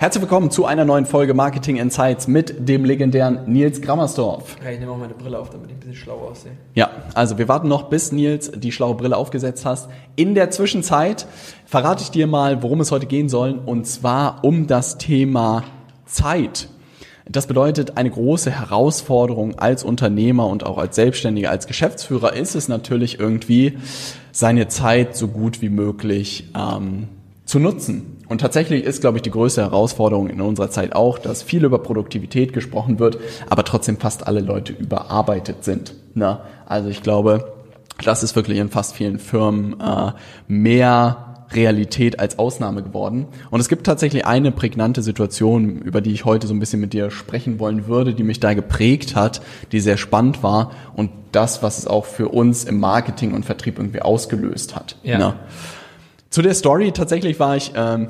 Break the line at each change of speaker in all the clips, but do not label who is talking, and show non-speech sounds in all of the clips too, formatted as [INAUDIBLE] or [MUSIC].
Herzlich willkommen zu einer neuen Folge Marketing Insights mit dem legendären Nils Grammersdorf.
Ja, ich nehme auch meine Brille auf, damit ich ein bisschen schlau aussehe.
Ja, also wir warten noch, bis Nils die schlaue Brille aufgesetzt hast. In der Zwischenzeit verrate ich dir mal, worum es heute gehen soll, und zwar um das Thema Zeit. Das bedeutet, eine große Herausforderung als Unternehmer und auch als Selbstständiger, als Geschäftsführer ist es natürlich irgendwie, seine Zeit so gut wie möglich ähm, zu nutzen. Und tatsächlich ist, glaube ich, die größte Herausforderung in unserer Zeit auch, dass viel über Produktivität gesprochen wird, aber trotzdem fast alle Leute überarbeitet sind. Ne? Also ich glaube, das ist wirklich in fast vielen Firmen äh, mehr Realität als Ausnahme geworden. Und es gibt tatsächlich eine prägnante Situation, über die ich heute so ein bisschen mit dir sprechen wollen würde, die mich da geprägt hat, die sehr spannend war und das, was es auch für uns im Marketing und Vertrieb irgendwie ausgelöst hat. Ja. Ne? Zu der Story, tatsächlich war ich ähm,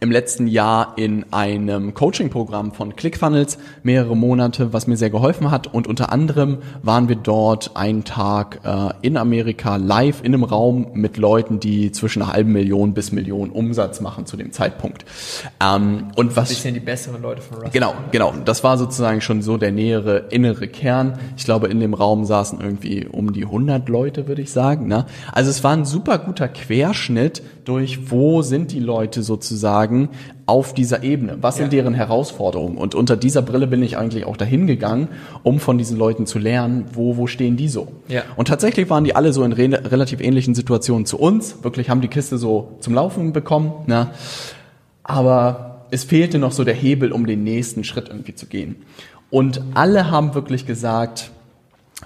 im letzten Jahr in einem Coaching-Programm von ClickFunnels mehrere Monate, was mir sehr geholfen hat. Und unter anderem waren wir dort einen Tag äh, in Amerika live in einem Raum mit Leuten, die zwischen einer halben Million bis Millionen Umsatz machen zu dem Zeitpunkt.
Ähm, und was? Ein bisschen die besseren Leute von
Russell. Genau, genau. Das war sozusagen schon so der nähere innere Kern. Ich glaube, in dem Raum saßen irgendwie um die 100 Leute, würde ich sagen. Ne? Also es war ein super guter Querschnitt durch, wo sind die Leute sozusagen auf dieser Ebene? Was sind deren Herausforderungen? Und unter dieser Brille bin ich eigentlich auch dahin gegangen, um von diesen Leuten zu lernen, wo, wo stehen die so? Ja. Und tatsächlich waren die alle so in re relativ ähnlichen Situationen zu uns. Wirklich haben die Kiste so zum Laufen bekommen. Ne? Aber es fehlte noch so der Hebel, um den nächsten Schritt irgendwie zu gehen. Und alle haben wirklich gesagt,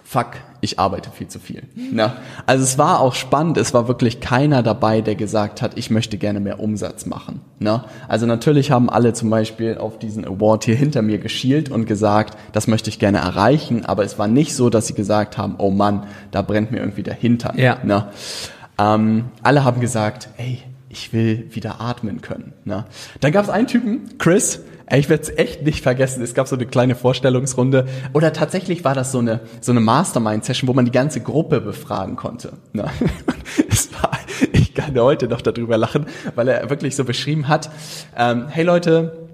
fuck, ich arbeite viel zu viel. Na, also es war auch spannend, es war wirklich keiner dabei, der gesagt hat, ich möchte gerne mehr Umsatz machen. Na, also natürlich haben alle zum Beispiel auf diesen Award hier hinter mir geschielt und gesagt, das möchte ich gerne erreichen, aber es war nicht so, dass sie gesagt haben, oh Mann, da brennt mir irgendwie der Hintern. Ja. Na, ähm, alle haben gesagt, ey, ich will wieder atmen können. Na. Dann gab es einen Typen, Chris, ich werde es echt nicht vergessen. Es gab so eine kleine Vorstellungsrunde. Oder tatsächlich war das so eine, so eine Mastermind-Session, wo man die ganze Gruppe befragen konnte. Ne? [LAUGHS] Es war, ich kann heute noch darüber lachen, weil er wirklich so beschrieben hat, ähm, hey Leute,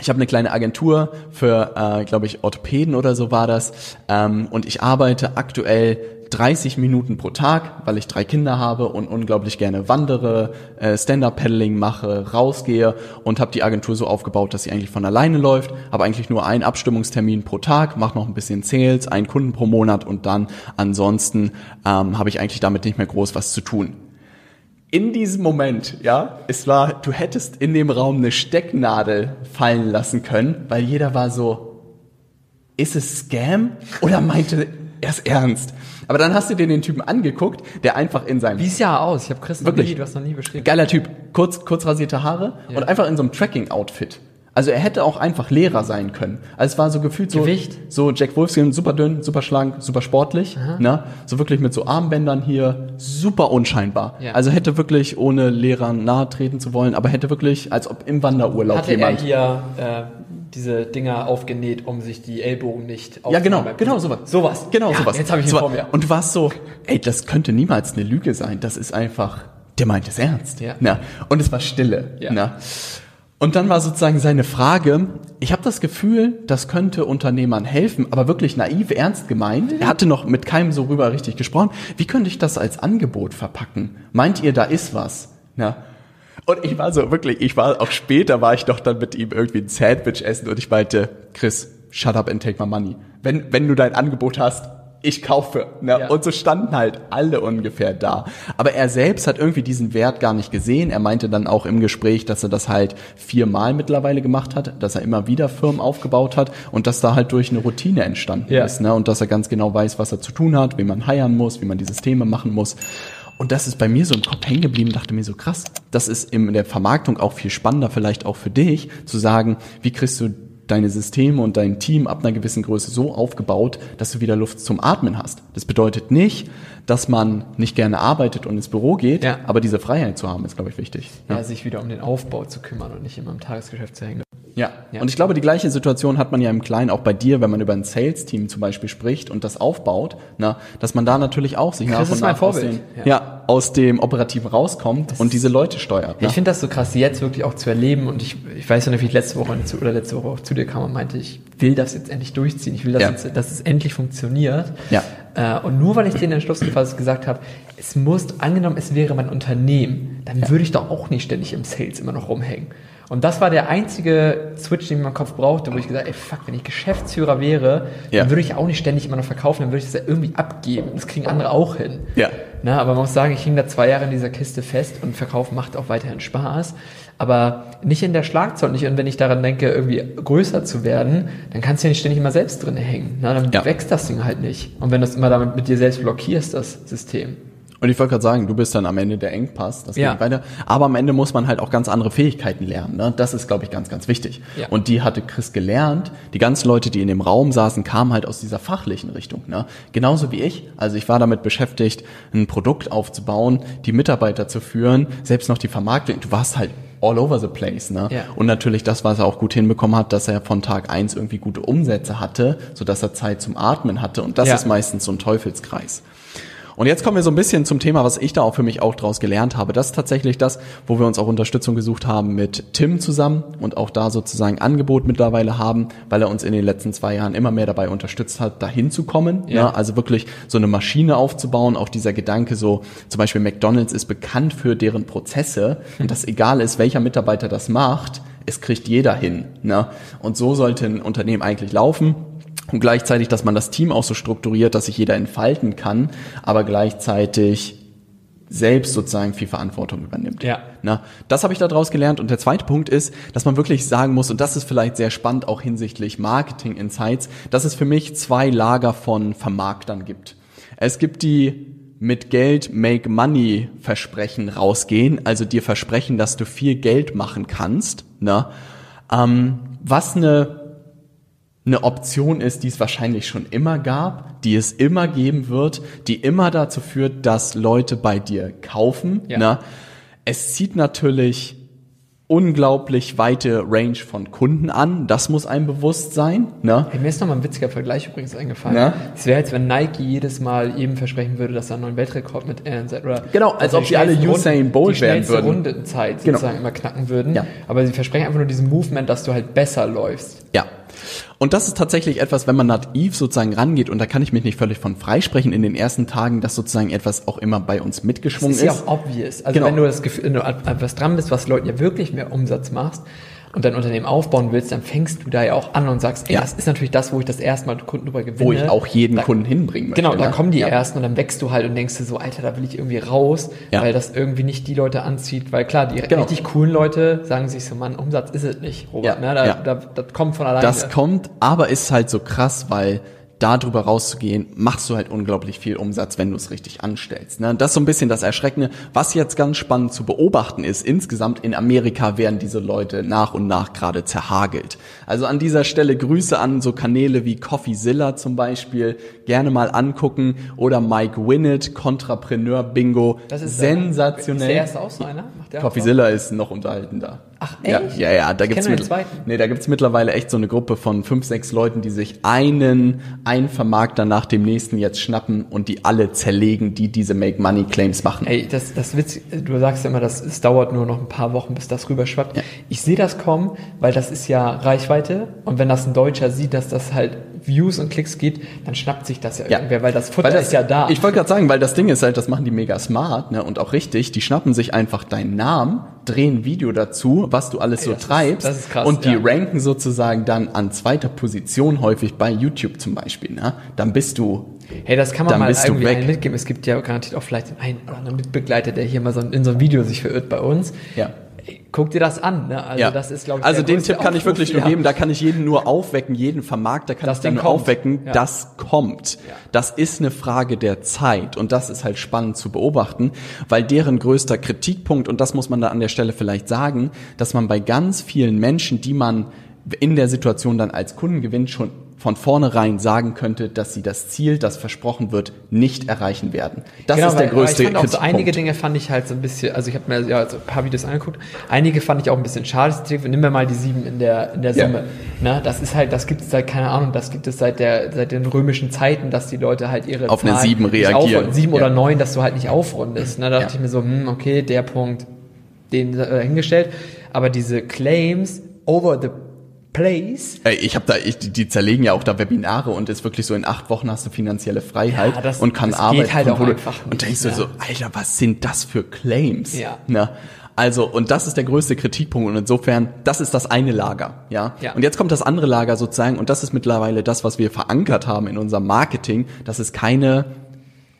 ich habe eine kleine Agentur für, äh, glaube ich, Orthopäden oder so war das. Ähm, und ich arbeite aktuell 30 Minuten pro Tag, weil ich drei Kinder habe und unglaublich gerne wandere, äh, Stand-up-Paddling mache, rausgehe und habe die Agentur so aufgebaut, dass sie eigentlich von alleine läuft, habe eigentlich nur einen Abstimmungstermin pro Tag, mache noch ein bisschen Sales, einen Kunden pro Monat und dann ansonsten ähm, habe ich eigentlich damit nicht mehr groß was zu tun. In diesem Moment, ja, es war, du hättest in dem Raum eine Stecknadel fallen lassen können, weil jeder war so, ist es Scam oder meinte [LAUGHS] er es ernst? Aber dann hast du dir den Typen angeguckt, der einfach in seinem...
Wie sieht er aus? Ich habe Chris
wirklich, nie, du hast noch nie beschrieben. Geiler Typ. Kurz, kurz rasierte Haare ja. und einfach in so einem Tracking-Outfit. Also er hätte auch einfach Lehrer sein können. Also es war so gefühlt so
Gewicht.
so Jack Wolfskin, super dünn, super schlank, super sportlich, ne? So wirklich mit so Armbändern hier, super unscheinbar. Ja. Also hätte wirklich ohne Lehrer nahe treten zu wollen, aber hätte wirklich als ob im Wanderurlaub
Hatte jemand. Er hier äh, diese Dinger aufgenäht, um sich die Ellbogen nicht
Ja, genau, genau sowas.
Sowas.
Genau
ja,
sowas.
Jetzt habe ich ihn
so,
vor mir.
Und du warst so, ey, das könnte niemals eine Lüge sein. Das ist einfach, der meint es ernst. Ja. Na, und es war Stille. Ja. Na. Und dann war sozusagen seine Frage, ich habe das Gefühl, das könnte Unternehmern helfen, aber wirklich naiv, ernst gemeint. Er hatte noch mit keinem so rüber richtig gesprochen. Wie könnte ich das als Angebot verpacken? Meint ihr, da ist was? Ja. Und ich war so wirklich, ich war auch später, war ich doch dann mit ihm irgendwie ein Sandwich essen und ich meinte, Chris, shut up and take my money. Wenn, wenn du dein Angebot hast, ich kaufe. Ne? Ja. Und so standen halt alle ungefähr da. Aber er selbst hat irgendwie diesen Wert gar nicht gesehen. Er meinte dann auch im Gespräch, dass er das halt viermal mittlerweile gemacht hat, dass er immer wieder Firmen aufgebaut hat und dass da halt durch eine Routine entstanden ja. ist. Ne? Und dass er ganz genau weiß, was er zu tun hat, wie man heiern muss, wie man die Systeme machen muss. Und das ist bei mir so im Kopf hängen geblieben, dachte mir so krass. Das ist in der Vermarktung auch viel spannender, vielleicht auch für dich, zu sagen, wie kriegst du deine Systeme und dein Team ab einer gewissen Größe so aufgebaut, dass du wieder Luft zum Atmen hast. Das bedeutet nicht, dass man nicht gerne arbeitet und ins Büro geht,
Ja.
aber diese Freiheit zu haben, ist, glaube ich, wichtig.
Ja. sich wieder um den Aufbau zu kümmern und nicht immer im Tagesgeschäft zu hängen.
Ja.
Ja.
und ich glaube, die gleiche Situation hat man ja im Kleinen auch bei dir, wenn man über ein Sales-Team zum Beispiel spricht und das aufbaut, na, dass man da natürlich auch sich nach
Chris
und
ist mein
nach
Vorbild.
dem,
Ja.
ja. Aus dem Operativen rauskommt und diese Leute steuert. Ne?
Ich finde das so krass, jetzt wirklich auch zu erleben und ich, ich weiß ja nicht, wie ich letzte Woche zu, oder letzte Woche auch zu dir kam und meinte, ich will das jetzt endlich durchziehen, ich will, dass,
Ja.
jetzt, dass es endlich funktioniert.
Ja.
Äh, und nur weil ich den Entschluss gefasst gesagt habe, es muss, angenommen, es wäre mein Unternehmen, dann würde ich doch auch nicht ständig im Sales immer noch rumhängen. Und das war der einzige Switch, den ich in meinem Kopf brauchte, wo ich gesagt habe, ey fuck, wenn ich Geschäftsführer wäre,
Ja.
dann würde ich auch nicht ständig immer noch verkaufen, dann würde ich das ja irgendwie abgeben. Das kriegen andere auch hin.
Ja.
Na, aber man muss sagen, ich hing da zwei Jahre in dieser Kiste fest und Verkauf macht auch weiterhin Spaß. Aber nicht in der Schlagzahl nicht. Und wenn ich daran denke, irgendwie größer zu werden, dann kannst du ja nicht ständig immer selbst drin hängen. Na, dann
Ja.
wächst das Ding halt nicht. Und wenn du es immer damit mit dir selbst blockierst, das System.
Und ich wollte gerade sagen, du bist dann am Ende der Engpass, das geht
Ja.
weiter. Aber am Ende muss man halt auch ganz andere Fähigkeiten lernen. Ne? Das ist, glaube ich, ganz, ganz wichtig.
Ja.
Und die hatte Chris gelernt. Die ganzen Leute, die in dem Raum saßen, kamen halt aus dieser fachlichen Richtung. Ne? Genauso wie ich. Also ich war damit beschäftigt, ein Produkt aufzubauen, die Mitarbeiter zu führen, selbst noch die Vermarktung. Du warst halt all over the place. Ne?
Ja.
Und natürlich das, was er auch gut hinbekommen hat, dass er von Tag eins irgendwie gute Umsätze hatte, sodass er Zeit zum Atmen hatte. Und das
Ja.
ist meistens so ein Teufelskreis. Und jetzt kommen wir so ein bisschen zum Thema, was ich da auch für mich auch draus gelernt habe. Das ist tatsächlich das, wo wir uns auch Unterstützung gesucht haben mit Tim zusammen und auch da sozusagen Angebot mittlerweile haben, weil er uns in den letzten zwei Jahren immer mehr dabei unterstützt hat, dahin zu kommen.
Ja.
Ja. also wirklich so eine Maschine aufzubauen. Auch dieser Gedanke so, zum Beispiel McDonald's ist bekannt für deren Prozesse und das egal ist, welcher Mitarbeiter das macht, es kriegt jeder hin. Ne? Und so sollte ein Unternehmen eigentlich laufen. Und gleichzeitig, dass man das Team auch so strukturiert, dass sich jeder entfalten kann, aber gleichzeitig selbst sozusagen viel Verantwortung übernimmt.
Ja.
Na, das habe ich daraus gelernt. Und der zweite Punkt ist, dass man wirklich sagen muss, und das ist vielleicht sehr spannend auch hinsichtlich Marketing Insights, dass es für mich zwei Lager von Vermarktern gibt. Es gibt die mit Geld Make Money Versprechen rausgehen, also dir versprechen, dass du viel Geld machen kannst, ne? ähm, was eine eine Option ist, die es wahrscheinlich schon immer gab, die es immer geben wird, die immer dazu führt, dass Leute bei dir kaufen.
Ja.
Ne? Es zieht natürlich unglaublich weite Range von Kunden an. Das muss einem bewusst sein. Ne?
Hey, mir ist nochmal ein witziger Vergleich übrigens eingefallen.
Na?
Es wäre jetzt, wenn Nike jedes Mal jedem versprechen würde, dass er einen neuen Weltrekord mit ANZ oder
Genau, als ob sie alle Usain Bolt
die
werden
schnellste
würden.
Rundenzeit
Genau.
sozusagen immer knacken würden.
Ja.
Aber sie versprechen einfach nur diesen Movement, dass du halt besser läufst.
Ja. Und das ist tatsächlich etwas, wenn man naiv sozusagen rangeht, und da kann ich mich nicht völlig von freisprechen in den ersten Tagen, dass sozusagen etwas auch immer bei uns
Das
mitgeschwungen
ist ja auch obvious. Also
Genau.
wenn du das Gefühl, wenn du etwas dran bist, was Leuten ja wirklich mehr Umsatz machst und dein Unternehmen aufbauen willst, dann fängst du da ja auch an und sagst, ey,
Ja.
das ist natürlich das, wo ich das erste Mal Kunden drüber gewinne.
wo ich auch jeden
Da-
Kunden hinbringen möchte.
Genau, da
ne?
kommen die
ja.
ersten und dann wächst du halt und denkst dir so, Alter, da will ich irgendwie raus,
Ja.
weil das irgendwie nicht die Leute anzieht, weil klar, die
Genau.
richtig coolen Leute sagen sich so, Mann, Umsatz ist es nicht, Robert, ne? da, da, das kommt von alleine.
Das kommt, aber ist halt so krass, weil da drüber rauszugehen, machst du halt unglaublich viel Umsatz, wenn du es richtig anstellst. Ne? Das ist so ein bisschen das Erschreckende. Was jetzt ganz spannend zu beobachten ist, insgesamt in Amerika werden diese Leute nach und nach gerade zerhagelt. Also an dieser Stelle Grüße an so Kanäle wie CoffeeZilla zum Beispiel, gerne mal angucken oder Mike Winnett, Contrapreneur Bingo,
das ist
sensationell.
Ist der erste auch so einer?
CoffeeZilla ist noch unterhaltender.
Ach,
Ja,
echt?
ja, ja, da
Ich
gibt's mit, nee, da gibt's mittlerweile echt so eine Gruppe von fünf, sechs Leuten, die sich einen, einen Vermarkter nach dem nächsten jetzt schnappen und die alle zerlegen, die diese Make Money Claims machen.
Ey, das, das Witz, du sagst ja immer, das, es dauert nur noch ein paar Wochen, bis das rüberschwappt.
Ja.
Ich sehe das kommen, weil das ist ja Reichweite und wenn das ein Deutscher sieht, dass das halt Views und Klicks geht, dann schnappt sich das ja,
Ja.
irgendwer, weil das Futter
Weil das,
ist ja da.
Ich wollte gerade sagen, weil das Ding ist halt, das machen die mega smart ne, und auch richtig. Die schnappen sich einfach deinen Namen, drehen ein Video dazu, was du alles so
das ist-
treibst
das ist krass,
und die
ja.
ranken sozusagen dann an zweiter Position häufig bei YouTube zum Beispiel. Ne? Dann bist du
Hey, das kann man
Dann
mal irgendwie allen mitgeben. Es gibt ja garantiert auch vielleicht einen oder anderen Mitbegleiter, der hier mal so in so einem Video sich verirrt bei uns.
Ja.
Guck dir das an. Ne? Also
ja.
das ist, glaube ich,
also den Tipp kann ich
Aufruf,
wirklich nur
ja.
geben, da kann ich jeden nur aufwecken, jeden Vermarkter kann
Das
ich
Ding
nur
kommt.
aufwecken,
Ja.
das kommt. Das ist eine Frage der Zeit und das ist halt spannend zu beobachten, weil deren größter Kritikpunkt, und das muss man da an der Stelle vielleicht sagen, dass man bei ganz vielen Menschen, die man in der Situation dann als Kundengewinn schon von vornherein sagen könnte, dass sie das Ziel, das versprochen wird, nicht erreichen werden. Das
Genau,
ist der
weil-
größte
ich fand auch so einige. Dinge fand ich halt so ein bisschen, also ich habe mir ja so ein paar Videos angeguckt, einige fand ich auch ein bisschen schade. Nehmen wir mal die sieben in der, in der
Ja.
Summe. Ne, das ist halt, das gibt es seit, keine Ahnung, das gibt es seit der, seit den römischen Zeiten, dass die Leute halt ihre
Auf eine
Zahlen
sieben
nicht
reagieren.
Sieben
Ja.
oder neun, dass du halt nicht aufrundest. Ne, da dachte
Ja.
ich mir so, hm, okay, der Punkt, den äh, hingestellt. Aber diese Claims over the place,
Ey, ich habe da, ich, die, die zerlegen ja auch da Webinare und ist wirklich so in acht Wochen hast du finanzielle Freiheit
Ja, das-
und kann
das geht
arbeiten.
halt auch einfach
und
nicht,
denkst du
ja.
so, Alter, was sind das für Claims?
Ja.
Na, also, und das ist der größte Kritikpunkt und insofern, das ist das eine Lager, ja?
Ja.
Und jetzt kommt das andere Lager sozusagen und das ist mittlerweile das, was wir verankert haben in unserem Marketing, dass es keine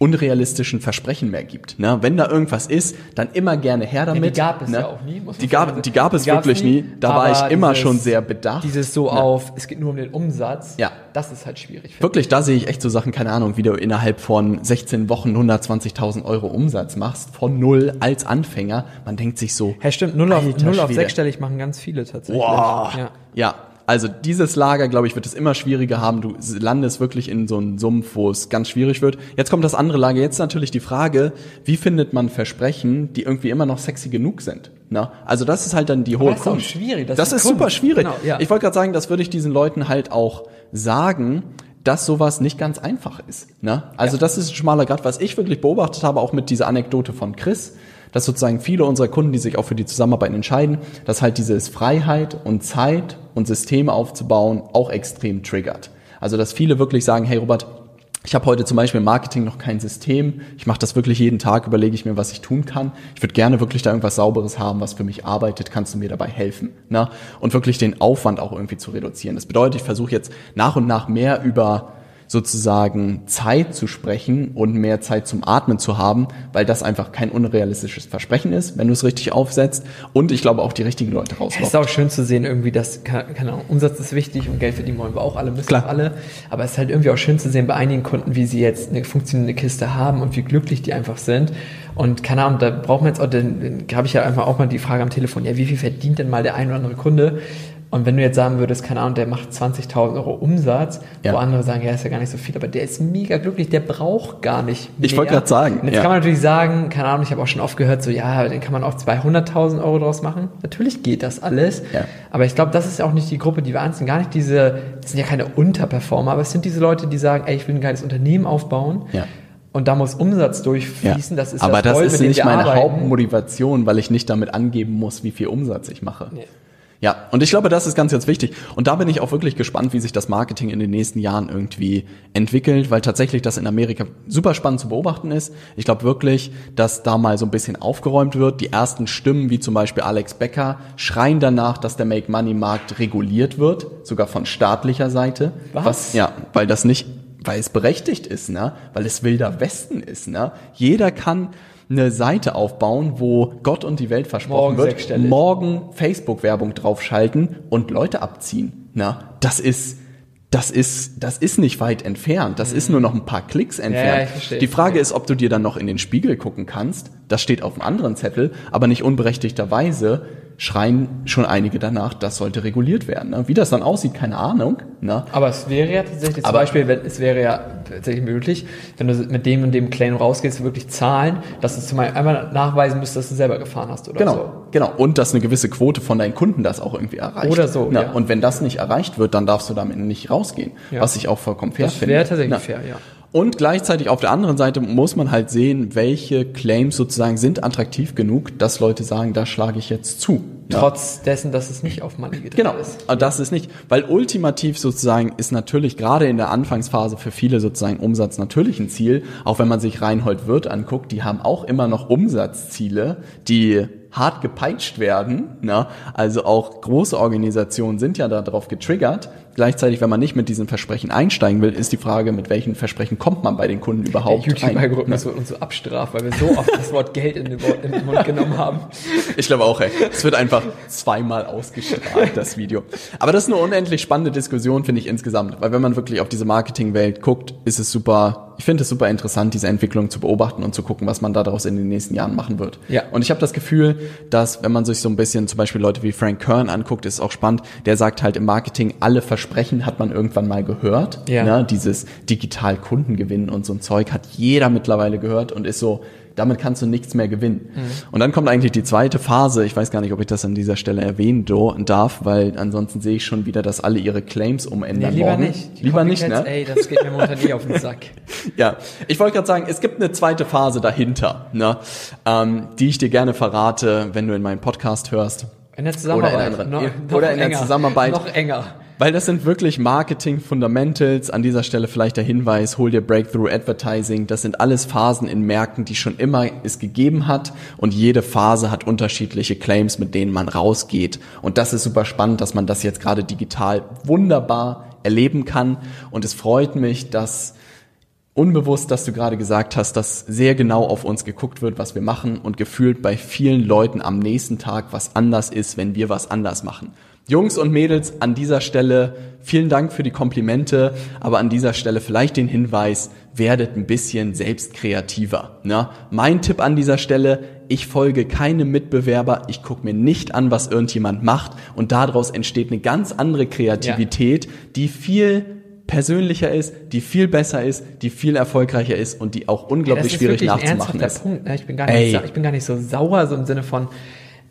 unrealistischen Versprechen mehr gibt. Ne? Wenn da irgendwas ist, dann immer gerne her damit.
gab es
ne?
ja auch nie, muss
Die gab, die gab es
Die
wirklich nie. Da war ich immer
dieses-
schon sehr bedacht.
Dieses so
Ja.
auf, es geht nur um den Umsatz,
Ja.
das ist halt schwierig.
Wirklich, da sehe ich echt so Sachen, keine Ahnung, wie du innerhalb von 16 Wochen 120.000 Euro Umsatz machst, von null als Anfänger. Man denkt sich so,
Hey, stimmt, null auf, null auf sechsstellig machen ganz viele tatsächlich.
Wow.
Ja.
Ja, also dieses Lager, glaube ich, wird es immer schwieriger haben. Du landest wirklich in so einen Sumpf, wo es ganz schwierig wird. Jetzt kommt das andere Lager. Jetzt natürlich die Frage, wie findet man Versprechen, die irgendwie immer noch sexy genug sind? Na, also das ist halt dann die hohe
das ist
Kunst.
schwierig, das
Das,
ist
ist
die
super
Kunst.
schwierig.
Genau, ja.
Ich wollte gerade sagen, das würde ich diesen Leuten halt auch sagen, dass sowas nicht ganz einfach ist. Ne? Also das ist ein schmaler Grad, was ich wirklich beobachtet habe, auch mit dieser Anekdote von Chris, dass sozusagen viele unserer Kunden, die sich auch für die Zusammenarbeit entscheiden, dass halt dieses Freiheit und Zeit und Systeme aufzubauen auch extrem triggert. Also dass viele wirklich sagen, hey Robert, ich habe heute zum Beispiel im Marketing noch kein System. Ich mache das wirklich jeden Tag, überlege ich mir, was ich tun kann. Ich würde gerne wirklich da irgendwas Sauberes haben, was für mich arbeitet. Kannst du mir dabei helfen? Ne? Und wirklich den Aufwand auch irgendwie zu reduzieren. Das bedeutet, ich versuche jetzt nach und nach mehr über sozusagen Zeit zu sprechen und mehr Zeit zum Atmen zu haben, weil das einfach kein unrealistisches Versprechen ist, wenn du es richtig aufsetzt. Und ich glaube auch die richtigen Leute
Es
rauslockt.
ist auch schön zu sehen, irgendwie, dass, keine Ahnung, Umsatz ist wichtig und Geld verdienen wollen wir auch alle, müssen
Klar.
alle. Aber es ist halt irgendwie auch schön zu sehen bei einigen Kunden, wie sie jetzt eine funktionierende Kiste haben und wie glücklich die einfach sind. Und keine Ahnung, da braucht man jetzt auch, dann habe ich ja einfach auch mal die Frage am Telefon, ja, wie viel verdient denn mal der ein oder andere Kunde? Und wenn du jetzt sagen würdest, keine Ahnung, der macht 20.000 Euro Umsatz,
Ja.
wo andere sagen, ja, ist ja gar nicht so viel, aber der ist mega glücklich, der braucht gar nicht mehr.
Ich wollte gerade sagen,
Und jetzt
ja.
kann man natürlich sagen, keine Ahnung, ich habe auch schon oft gehört, so, ja, den kann man auch 200.000 Euro draus machen. Natürlich geht das alles.
Ja.
Aber ich glaube, das ist ja auch nicht die Gruppe, die wir anziehen. Gar nicht diese, das sind ja keine Unterperformer, aber es sind diese Leute, die sagen, ey, ich will ein geiles Unternehmen aufbauen.
Ja.
Und da muss Umsatz
Ja.
durchfließen. Das ist
Aber das
Gold,
ist
mit dem
nicht meine
arbeiten.
Hauptmotivation, weil ich nicht damit angeben muss, wie viel Umsatz ich mache.
Nee.
Ja, und ich glaube, das ist ganz, ganz wichtig. Und da bin ich auch wirklich gespannt, wie sich das Marketing in den nächsten Jahren irgendwie entwickelt, weil tatsächlich das in Amerika super spannend zu beobachten ist. Ich glaube wirklich, dass da mal so ein bisschen aufgeräumt wird. Die ersten Stimmen, wie zum Beispiel Alex Becker, schreien danach, dass der Make-Money-Markt reguliert wird, sogar von staatlicher Seite.
Was?
ja, weil das nicht, weil es berechtigt ist, ne? Weil es wilder Westen ist, ne? Jeder kann eine Seite aufbauen, wo Gott und die Welt versprochen
Morgen
wird, morgen Facebook-Werbung draufschalten und Leute abziehen. Na, das ist, das ist, das ist nicht weit entfernt. Das ist nur noch ein paar Klicks entfernt.
Mhm. verstehe.
die Frage ist, ob du dir dann noch in den Spiegel gucken kannst. Das steht auf einem anderen Zettel, aber nicht unberechtigterweise schreien schon einige danach, das sollte reguliert werden. Ne? Wie das dann aussieht, keine Ahnung. Ne?
Aber es wäre ja tatsächlich zum
Aber-
Beispiel, wenn, es wäre ja tatsächlich möglich, wenn du mit dem und dem Claim rausgehst, wirklich Zahlen, dass du zum Beispiel einmal nachweisen müsstest, dass du selber gefahren hast oder
Genau,
so.
genau. Und dass eine gewisse Quote von deinen Kunden das auch irgendwie erreicht.
Oder so,
Na,
ja.
Und wenn das nicht erreicht wird, dann darfst du damit nicht rausgehen.
Ja.
Was ich auch vollkommen fair
Das
finde.
wäre tatsächlich fair, ja.
Und gleichzeitig auf der anderen Seite muss man halt sehen, welche Claims sozusagen sind attraktiv genug, dass Leute sagen, da schlage ich jetzt zu. Ja.
Trotz dessen, dass es nicht auf Money gedreht
Genau,
ist.
aber das ist nicht, weil ultimativ sozusagen ist natürlich gerade in der Anfangsphase für viele sozusagen Umsatz natürlich ein Ziel, auch wenn man sich Reinhold Wirth anguckt, die haben auch immer noch Umsatzziele, die hart gepeitscht werden, ne? also auch große Organisationen sind ja darauf getriggert. Gleichzeitig, wenn man nicht mit diesen Versprechen einsteigen will, ist die Frage, mit welchen Versprechen kommt man bei den Kunden
Der
überhaupt rein.
YouTube-Algorithmus wird uns so abstraft, weil wir so oft das Wort Geld in den, Wort- in den Mund genommen haben.
Ich glaube auch, ey. Es wird einfach zweimal ausgestrahlt, das Video. Aber das ist eine unendlich spannende Diskussion, finde ich insgesamt. Weil wenn man wirklich auf diese Marketingwelt guckt, ist es super Ich finde es super interessant, diese Entwicklung zu beobachten und zu gucken, was man daraus in den nächsten Jahren machen wird.
Ja.
Und ich habe das Gefühl, dass wenn man sich so ein bisschen zum Beispiel Leute wie Frank Kern anguckt, ist auch spannend, der sagt halt im Marketing, alle Versprechen hat man irgendwann mal gehört.
Ja.
Ne? Dieses digital Kundengewinn und so ein Zeug hat jeder mittlerweile gehört und ist so, damit kannst du nichts mehr gewinnen.
Mhm.
Und dann kommt eigentlich die zweite Phase. Ich weiß gar nicht, ob ich das an dieser Stelle erwähnen darf, weil ansonsten sehe ich schon wieder, dass alle ihre Claims
Nee,
umändern
lieber
morgen.
nicht. Die
Lieber nicht, ne?
Ey, das geht mir momentan eh auf den Sack. [LAUGHS]
Ja, ich wollte gerade sagen, es gibt eine zweite Phase dahinter, ne? ähm, die ich dir gerne verrate, wenn du in meinen Podcast hörst.
In der Zusammenarbeit.
Oder in anderen-
noch, noch
oder in der
enger.
Zusammenarbeit.
Noch enger.
Weil das sind wirklich Marketing-Fundamentals. An dieser Stelle vielleicht der Hinweis, hol dir Breakthrough Advertising. Das sind alles Phasen in Märkten, die schon immer es gegeben hat. Und jede Phase hat unterschiedliche Claims, mit denen man rausgeht. Und das ist super spannend, dass man das jetzt gerade digital wunderbar erleben kann. Und es freut mich, dass unbewusst, dass du gerade gesagt hast, dass sehr genau auf uns geguckt wird, was wir machen und gefühlt bei vielen Leuten am nächsten Tag was anders ist, wenn wir was anders machen. Jungs und Mädels, an dieser Stelle vielen Dank für die Komplimente, aber an dieser Stelle vielleicht den Hinweis, werdet ein bisschen selbst kreativer. Ne? Mein Tipp an dieser Stelle, ich folge keinem Mitbewerber, ich gucke mir nicht an, was irgendjemand macht und daraus entsteht eine ganz andere Kreativität, die viel persönlicher ist, die viel besser ist, die viel erfolgreicher ist und die auch unglaublich
ist
schwierig nachzumachen ist.
Punkt. Ne? Ich bin gar nicht, ich bin gar nicht so sauer, so im Sinne von,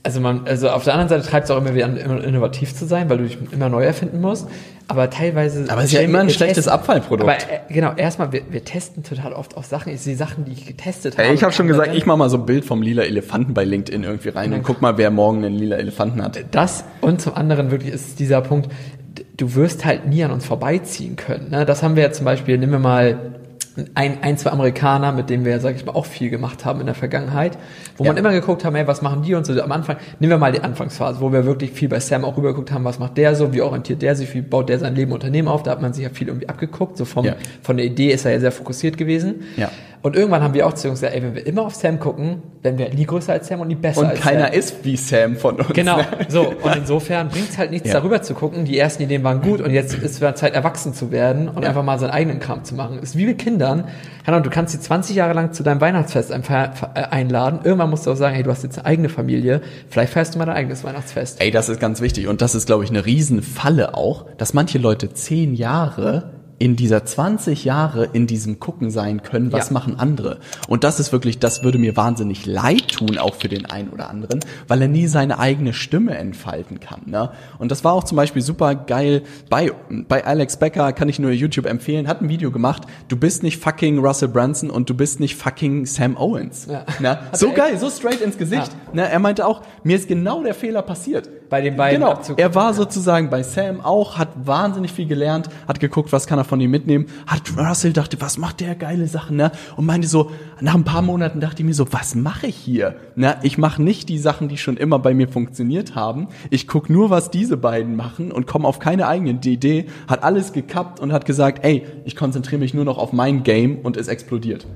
also man, also auf der anderen Seite treibt es auch immer wieder an, immer innovativ zu sein, weil du dich immer neu erfinden musst. Aber teilweise.
Aber es ist ja immer ein schlechtes Abfallprodukt.
Aber äh, genau, erstmal, wir, wir testen total oft auch Sachen. Ich sehe Sachen, die ich getestet habe.
Ey, ich habe schon gesagt, ich mache mal so ein Bild vom lila Elefanten bei LinkedIn irgendwie rein und guck mal, wer morgen einen lila Elefanten hat.
Das und zum anderen wirklich ist dieser Punkt, du wirst halt nie an uns vorbeiziehen können. Ne? Das haben wir ja zum Beispiel, nehmen wir mal ein, ein, zwei Amerikaner, mit denen wir, sag ich mal, auch viel gemacht haben in der Vergangenheit, wo
Ja.
man immer geguckt haben, ey, was machen die und so am Anfang, nehmen wir mal die Anfangsphase, wo wir wirklich viel bei Sam auch rübergeguckt haben, was macht der so, wie orientiert der sich, wie baut der sein Leben Unternehmen auf, da hat man sich ja viel irgendwie abgeguckt, so vom,
Ja.
von der Idee ist er ja sehr fokussiert gewesen.
Ja.
Und irgendwann haben wir auch zu uns gesagt, ey, wenn wir immer auf Sam gucken, werden wir nie größer als Sam und nie besser
Und
als
keiner
Sam.
ist wie Sam von uns.
Genau,
Ne?
so. Und insofern bringt es halt nichts,
Ja.
darüber zu gucken. Die ersten Ideen waren gut und jetzt ist es wieder Zeit, erwachsen zu werden und
Ja.
einfach mal seinen eigenen Kram zu machen. Ist wie mit Kindern. Ahnung, du kannst sie 20 Jahre lang zu deinem Weihnachtsfest äh, einladen. Irgendwann musst du auch sagen, hey, du hast jetzt eine eigene Familie. Vielleicht feierst du mal dein eigenes Weihnachtsfest.
Ey, das ist ganz wichtig. Und das ist, glaube ich, eine Riesenfalle auch, dass manche Leute zehn Jahre in dieser 20 Jahre in diesem Gucken sein können, was
Ja.
machen andere. Und das ist wirklich, das würde mir wahnsinnig leid tun, auch für den einen oder anderen, weil er nie seine eigene Stimme entfalten kann. Ne? Und das war auch zum Beispiel super geil bei, bei Alex Becker, kann ich nur YouTube empfehlen, hat ein Video gemacht, du bist nicht fucking Russell Brunson und du bist nicht fucking Sam Owens.
Ja.
Ne? [LAUGHS] So geil, so straight ins Gesicht. Ne? Er meinte auch, mir ist genau der Fehler passiert.
Bei den beiden
Genau,
abzugucken.
er war sozusagen bei Sam auch, hat wahnsinnig viel gelernt, hat geguckt, was kann er von ihm mitnehmen, hat Russell dachte, was macht der geile Sachen, ne? Und meinte so, nach ein paar Monaten dachte ich mir so, was mache ich hier? Ne? Ich mache nicht die Sachen, die schon immer bei mir funktioniert haben. Ich guck nur, was diese beiden machen und komme auf keine eigene Idee, hat alles gekappt und hat gesagt, ey, ich konzentriere mich nur noch auf mein Game und es explodiert.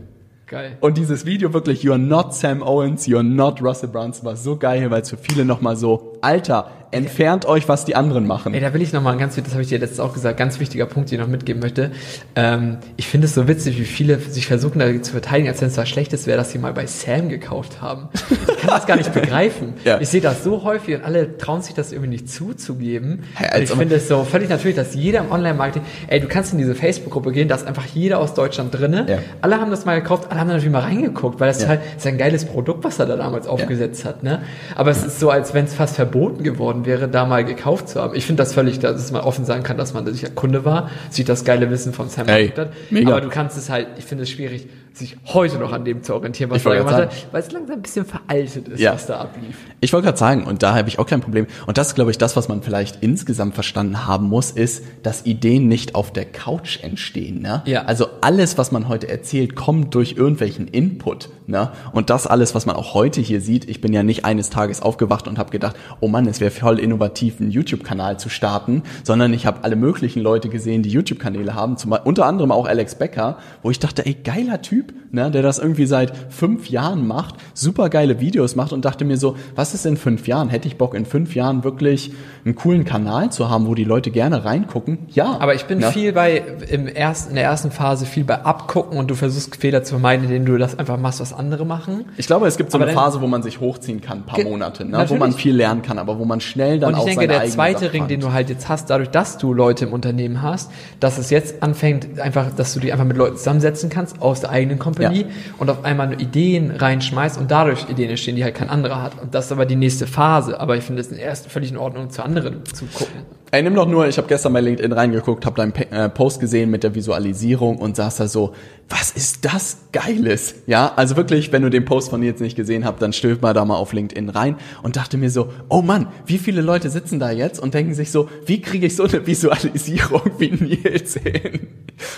Geil.
Und dieses Video wirklich, you're not Sam Owens, you're not Russell Brunson, war so geil, weil es für viele nochmal so, Alter, entfernt euch, was die anderen machen.
Ey, da will ich nochmal ganz, das habe ich dir letztens auch gesagt, ganz wichtiger Punkt, den ich noch mitgeben möchte. Ähm, ich finde es so witzig, wie viele sich versuchen, da zu verteidigen, als wenn es was Schlechtes wäre, dass sie mal bei Sam gekauft haben. Ich kann das gar nicht [LAUGHS] begreifen.
Ja.
Ich sehe das so häufig und alle trauen sich das irgendwie nicht zuzugeben.
Hä,
und
als
ich finde es so völlig natürlich, dass jeder im Online-Marketing, ey, du kannst in diese Facebook-Gruppe gehen, da ist einfach jeder aus Deutschland drinne.
Ja.
Alle haben das mal gekauft, alle haben da natürlich mal reingeguckt, weil das
Ja.
ist halt ist ein geiles Produkt, was er da damals aufgesetzt hat. Ne? Aber es ist so, als wenn es fast verboten geworden wäre, da mal gekauft zu haben. Ich finde das völlig, dass man offen sagen kann, dass man sicher Kunde war, sich das geile Wissen von Sam
Ey,
hat.
mega.
Aber du kannst es halt, ich finde es schwierig, sich heute noch an dem zu orientieren, was er gemacht hat, weil es langsam ein bisschen veraltet ist,
Ja.
was da ablief.
Ich wollte gerade sagen, und da habe ich auch kein Problem. Und das ist, glaube ich, das, was man vielleicht insgesamt verstanden haben muss, ist, dass Ideen nicht auf der Couch entstehen. Ne?
Ja.
Also alles, was man heute erzählt, kommt durch irgendwelchen Input. Ne? Und das alles, was man auch heute hier sieht, ich bin ja nicht eines Tages aufgewacht und habe gedacht, oh Mann, es wäre voll voll innovativen YouTube-Kanal zu starten, sondern ich habe alle möglichen Leute gesehen, die YouTube-Kanäle haben, zum, unter anderem auch Alex Becker, wo ich dachte, ey, geiler Typ, ne, der das irgendwie seit fünf Jahren macht, super geile Videos macht und dachte mir so, was ist in fünf Jahren? Hätte ich Bock in fünf Jahren wirklich einen coolen Kanal zu haben, wo die Leute gerne reingucken? Ja.
Aber ich bin
ne?
viel bei, im ersten, in der ersten Phase viel bei Abgucken und du versuchst Fehler zu vermeiden, indem du das einfach machst, was andere machen.
Ich glaube, es gibt so
Aber
eine Phase, wo man sich hochziehen kann, ein paar Monate, ne? wo man viel lernen kann, aber wo man schnell dann
Und ich
auch
denke, der zweite Ring, den du halt jetzt hast, dadurch, dass du Leute im Unternehmen hast, dass es jetzt anfängt, einfach, dass du dich einfach mit Leuten zusammensetzen kannst aus der eigenen Company
Ja.
und auf einmal nur Ideen reinschmeißt und dadurch Ideen entstehen, die halt kein anderer hat. Und das ist aber die nächste Phase. Aber ich finde es erst völlig in Ordnung, zu anderen zu gucken.
Ey, nimm doch nur, ich habe gestern bei LinkedIn reingeguckt, habe deinen äh, Post gesehen mit der Visualisierung und saß da so, was ist das Geiles? Ja, also wirklich, wenn du den Post von jetzt nicht gesehen habt, dann stöb mal da mal auf LinkedIn rein und dachte mir so, oh Mann, wie viele Leute sitzen da jetzt und denken sich so, wie kriege ich so eine Visualisierung wie Nils hin?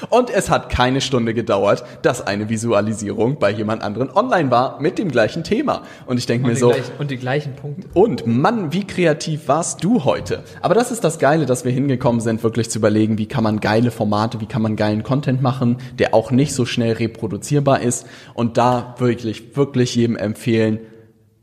Und es hat keine Stunde gedauert, dass eine Visualisierung bei jemand anderen online war mit dem gleichen Thema. Und ich denke mir so,
gleich, und die gleichen Punkte.
und Mann, wie kreativ warst du heute? Aber das ist das Geile, dass wir hingekommen sind, wirklich zu überlegen, wie kann man geile Formate, wie kann man geilen Content machen, der auch nicht so schnell reproduzierbar ist. Und da wirklich, wirklich jedem empfehlen,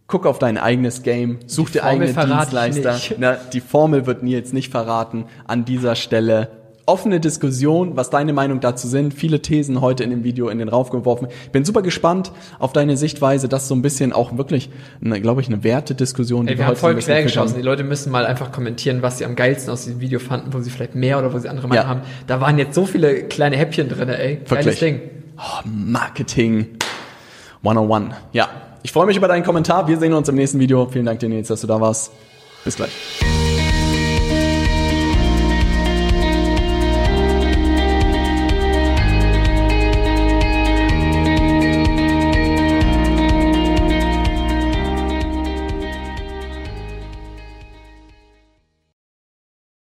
guck auf dein eigenes Game, such dir eigene Dienstleister. Na, die Formel wird Nils nicht verraten. An dieser Stelle offene Diskussion, was deine Meinung dazu sind. Viele Thesen heute in dem Video in den Rauf geworfen. Ich bin super gespannt auf deine Sichtweise. Das ist so ein bisschen auch wirklich, glaube ich, eine Wertediskussion. die
Ey, wir haben
heute so
voll quer geschossen. Die Leute müssen mal einfach kommentieren, was sie am geilsten aus diesem Video fanden, wo sie vielleicht mehr oder wo sie andere
Ja.
Meinung haben. Da waren jetzt so viele kleine Häppchen drin, ey. Geiles
Wirklich.
Ding.
Oh, Marketing 101. Ja, ich freue mich über deinen Kommentar. Wir sehen uns im nächsten Video. Vielen Dank Nils, dass du da warst. Bis gleich.